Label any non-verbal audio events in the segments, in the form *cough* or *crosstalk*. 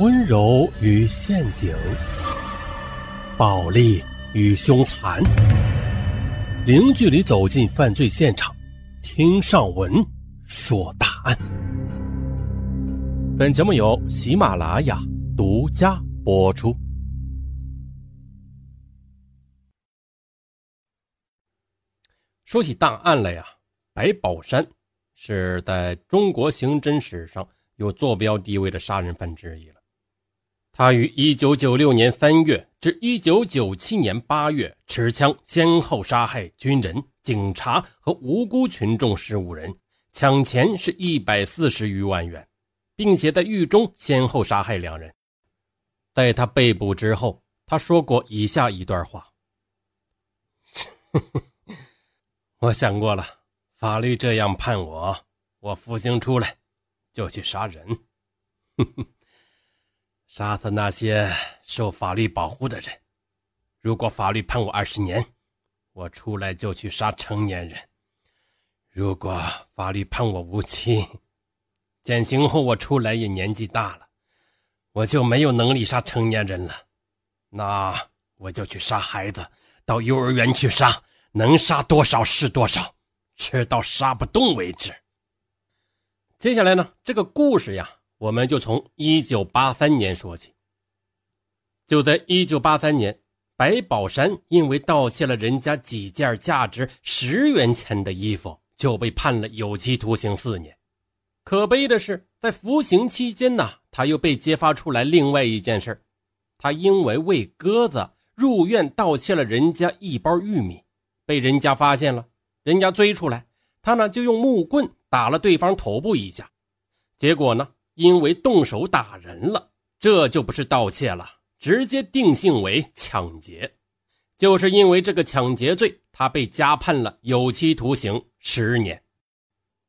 温柔与陷阱，暴力与凶残，零距离走进犯罪现场，听上文说大案。本节目由喜马拉雅独家播出。说起大案来呀，白宝山是在中国刑侦史上有坐标地位的杀人犯之一了。他于1996年3月至1997年8月持枪先后杀害军人、警察和无辜群众十五人，抢钱是一百四十余万元，并且在狱中先后杀害两人。在他被捕之后，他说过以下一段话：“ *laughs* 我想过了，法律这样判我，我服刑出来就去杀人。”哼哼杀死那些受法律保护的人。如果法律判我二十年，我出来就去杀成年人；如果法律判我无期，减刑后我出来也年纪大了，我就没有能力杀成年人了。那我就去杀孩子，到幼儿园去杀，能杀多少是多少，直到杀不动为止。接下来呢，这个故事呀。我们就从一九八三年说起。就在一九八三年，白宝山因为盗窃了人家几件价值十元钱的衣服，就被判了有期徒刑四年。可悲的是，在服刑期间呢，他又被揭发出来另外一件事他因为喂鸽子入院盗窃了人家一包玉米，被人家发现了，人家追出来，他呢就用木棍打了对方头部一下，结果呢。因为动手打人了，这就不是盗窃了，直接定性为抢劫。就是因为这个抢劫罪，他被加判了有期徒刑十年。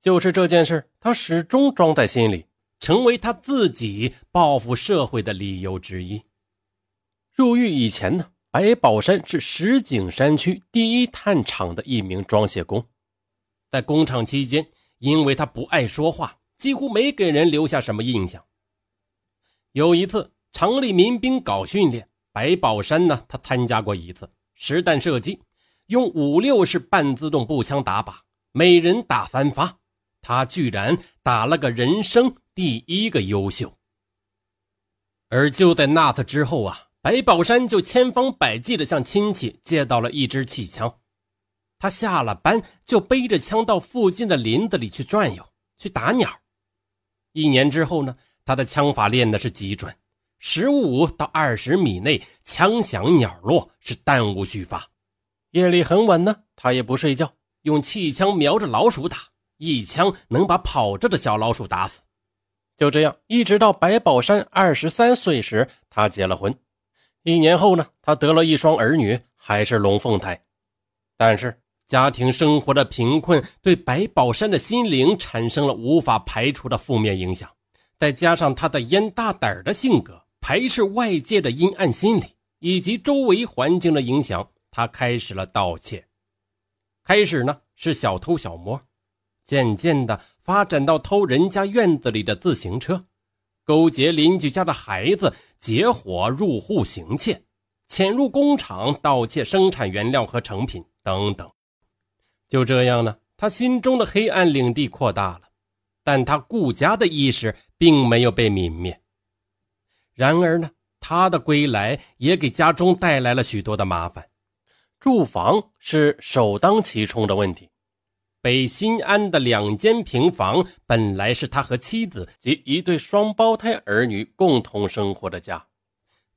就是这件事，他始终装在心里，成为他自己报复社会的理由之一。入狱以前呢，白宝山是石景山区第一炭厂的一名装卸工，在工厂期间，因为他不爱说话。几乎没给人留下什么印象。有一次，厂里民兵搞训练，白宝山呢，他参加过一次实弹射击，用五六式半自动步枪打靶，每人打三发，他居然打了个人生第一个优秀。而就在那次之后啊，白宝山就千方百计的向亲戚借到了一支气枪，他下了班就背着枪到附近的林子里去转悠，去打鸟。一年之后呢，他的枪法练的是极准，十五到二十米内枪响鸟落，是弹无虚发。夜里很晚呢，他也不睡觉，用气枪瞄着老鼠打，一枪能把跑着的小老鼠打死。就这样，一直到白宝山二十三岁时，他结了婚。一年后呢，他得了一双儿女，还是龙凤胎。但是。家庭生活的贫困对白宝山的心灵产生了无法排除的负面影响，再加上他的烟大胆儿的性格、排斥外界的阴暗心理以及周围环境的影响，他开始了盗窃。开始呢是小偷小摸，渐渐的发展到偷人家院子里的自行车，勾结邻居家的孩子结伙入户行窃，潜入工厂盗窃生产原料和成品等等。就这样呢，他心中的黑暗领地扩大了，但他顾家的意识并没有被泯灭。然而呢，他的归来也给家中带来了许多的麻烦。住房是首当其冲的问题。北新安的两间平房本来是他和妻子及一对双胞胎儿女共同生活的家，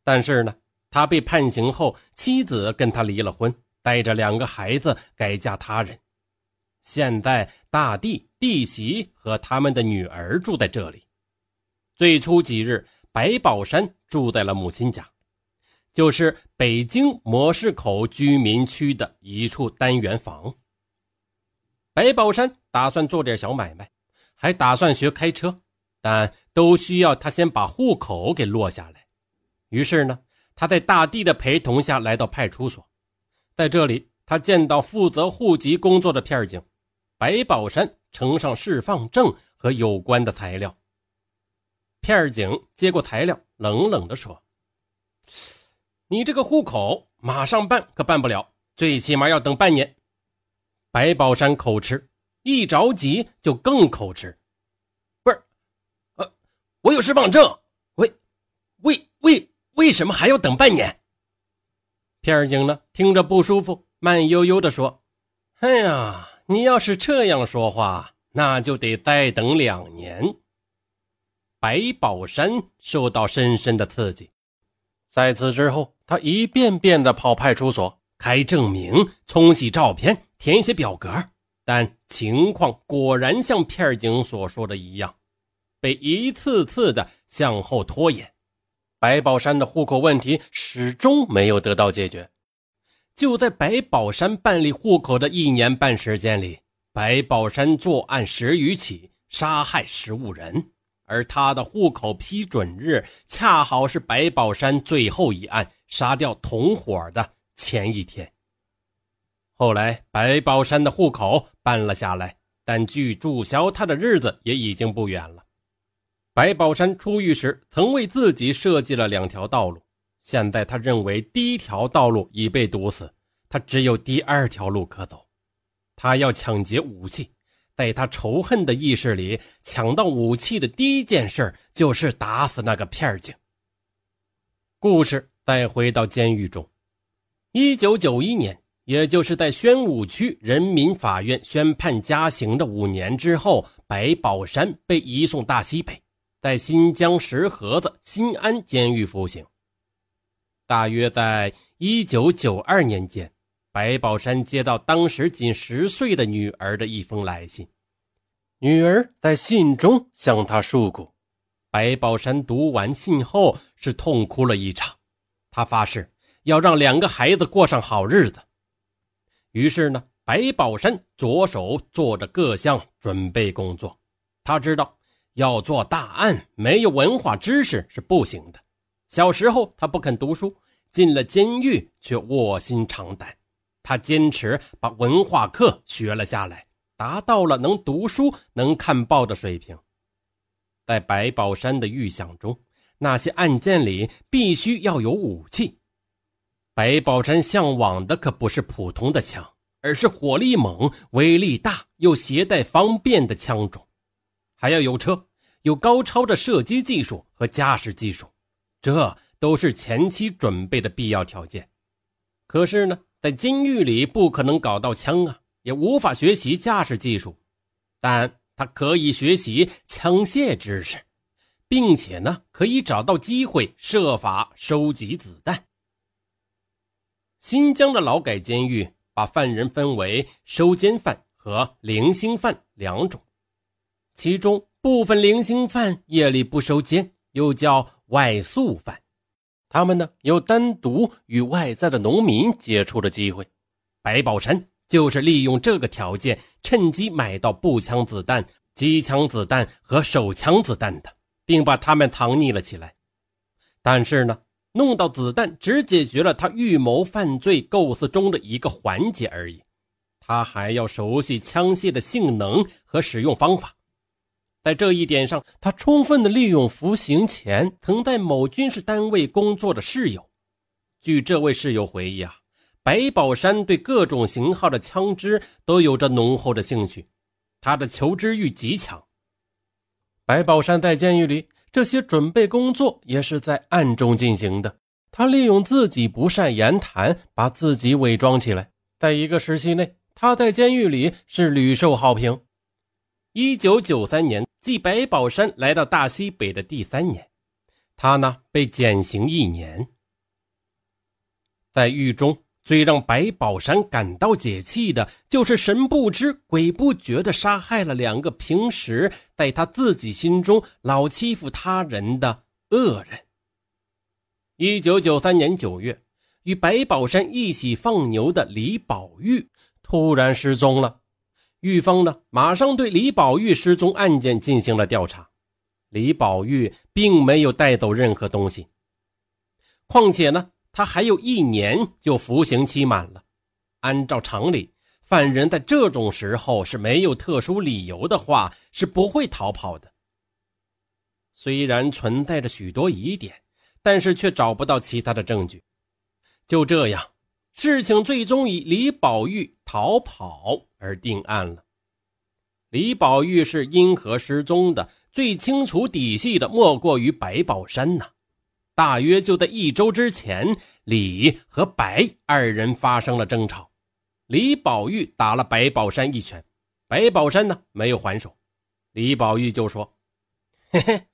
但是呢，他被判刑后，妻子跟他离了婚。带着两个孩子改嫁他人，现在大弟、弟媳和他们的女儿住在这里。最初几日，白宝山住在了母亲家，就是北京模式口居民区的一处单元房。白宝山打算做点小买卖，还打算学开车，但都需要他先把户口给落下来。于是呢，他在大弟的陪同下来到派出所。在这里，他见到负责户籍工作的片警白宝山，呈上释放证和有关的材料。片警接过材料，冷冷地说：“你这个户口马上办可办不了，最起码要等半年。”白宝山口吃，一着急就更口吃。不是，呃，我有释放证，为为为为什么还要等半年？片警呢，听着不舒服，慢悠悠地说：“哎呀，你要是这样说话，那就得再等两年。”白宝山受到深深的刺激，在此之后，他一遍遍地跑派出所开证明、冲洗照片。填写表格，但情况果然像片警所说的一样，被一次次的向后拖延。白宝山的户口问题始终没有得到解决。就在白宝山办理户口的一年半时间里，白宝山作案十余起，杀害十五人，而他的户口批准日恰好是白宝山最后一案杀掉同伙的前一天。后来，白宝山的户口办了下来，但距注销他的日子也已经不远了。白宝山出狱时曾为自己设计了两条道路，现在他认为第一条道路已被堵死，他只有第二条路可走。他要抢劫武器，在他仇恨的意识里，抢到武器的第一件事就是打死那个片警。故事再回到监狱中，一九九一年。也就是在宣武区人民法院宣判加刑的五年之后，白宝山被移送大西北，在新疆石河子新安监狱服刑。大约在一九九二年间，白宝山接到当时仅十岁的女儿的一封来信，女儿在信中向他诉苦。白宝山读完信后是痛哭了一场，他发誓要让两个孩子过上好日子。于是呢，白宝山着手做着各项准备工作。他知道要做大案，没有文化知识是不行的。小时候他不肯读书，进了监狱却卧薪尝胆。他坚持把文化课学了下来，达到了能读书、能看报的水平。在白宝山的预想中，那些案件里必须要有武器。白宝山向往的可不是普通的枪，而是火力猛、威力大又携带方便的枪种，还要有车，有高超的射击技术和驾驶技术，这都是前期准备的必要条件。可是呢，在监狱里不可能搞到枪啊，也无法学习驾驶技术，但他可以学习枪械知识，并且呢，可以找到机会设法收集子弹。新疆的劳改监狱把犯人分为收监犯和零星犯两种，其中部分零星犯夜里不收监，又叫外宿犯，他们呢有单独与外在的农民接触的机会。白宝山就是利用这个条件，趁机买到步枪子弹、机枪子弹和手枪子弹的，并把他们藏匿了起来。但是呢。弄到子弹只解决了他预谋犯罪构思中的一个环节而已，他还要熟悉枪械的性能和使用方法。在这一点上，他充分的利用服刑前曾在某军事单位工作的室友。据这位室友回忆啊，白宝山对各种型号的枪支都有着浓厚的兴趣，他的求知欲极强。白宝山在监狱里。这些准备工作也是在暗中进行的。他利用自己不善言谈，把自己伪装起来。在一个时期内，他在监狱里是屡受好评。一九九三年，继白宝山来到大西北的第三年，他呢被减刑一年，在狱中。最让白宝山感到解气的，就是神不知鬼不觉地杀害了两个平时在他自己心中老欺负他人的恶人。一九九三年九月，与白宝山一起放牛的李宝玉突然失踪了。狱方呢，马上对李宝玉失踪案件进行了调查。李宝玉并没有带走任何东西，况且呢。他还有一年就服刑期满了，按照常理，犯人在这种时候是没有特殊理由的话是不会逃跑的。虽然存在着许多疑点，但是却找不到其他的证据。就这样，事情最终以李宝玉逃跑而定案了。李宝玉是因何失踪的？最清楚底细的莫过于白宝山呐。大约就在一周之前，李和白二人发生了争吵。李宝玉打了白宝山一拳，白宝山呢没有还手。李宝玉就说：“嘿嘿，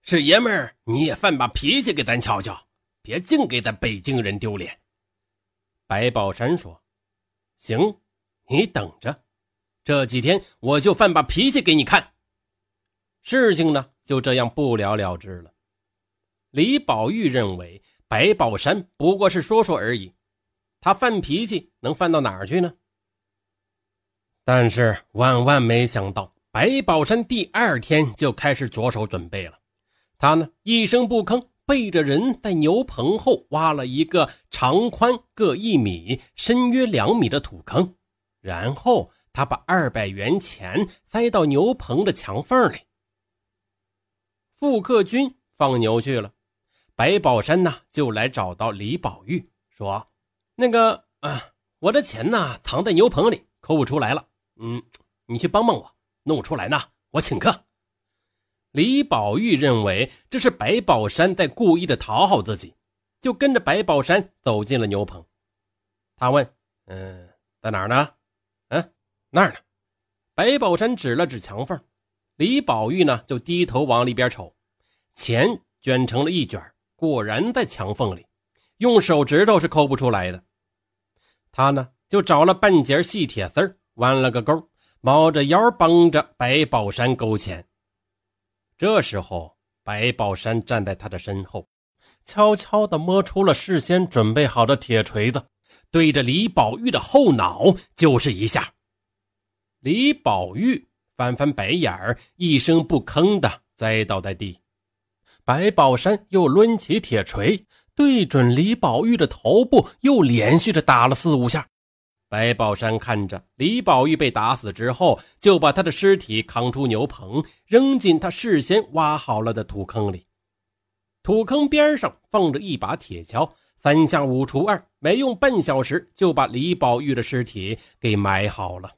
是爷们儿，你也犯把脾气给咱瞧瞧，别净给咱北京人丢脸。”白宝山说：“行，你等着。”这几天我就犯把脾气给你看。事情呢就这样不了了之了。李宝玉认为白宝山不过是说说而已，他犯脾气能犯到哪儿去呢？但是万万没想到，白宝山第二天就开始着手准备了。他呢一声不吭，背着人在牛棚后挖了一个长宽各一米、深约两米的土坑，然后。他把二百元钱塞到牛棚的墙缝里。傅克军放牛去了，白宝山呢就来找到李宝玉，说：“那个啊，我的钱呢藏在牛棚里，抠不出来了。嗯，你去帮帮我，弄出来呢，我请客。”李宝玉认为这是白宝山在故意的讨好自己，就跟着白宝山走进了牛棚。他问：“嗯，在哪儿呢？”那儿呢？白宝山指了指墙缝，李宝玉呢就低头往里边瞅，钱卷成了一卷，果然在墙缝里，用手指头是抠不出来的。他呢就找了半截细铁丝弯了个钩，猫着腰帮着白宝山勾钱。这时候，白宝山站在他的身后，悄悄地摸出了事先准备好的铁锤子，对着李宝玉的后脑就是一下。李宝玉翻翻白眼儿，一声不吭的栽倒在地。白宝山又抡起铁锤，对准李宝玉的头部，又连续的打了四五下。白宝山看着李宝玉被打死之后，就把他的尸体扛出牛棚，扔进他事先挖好了的土坑里。土坑边上放着一把铁锹，三下五除二，没用半小时就把李宝玉的尸体给埋好了。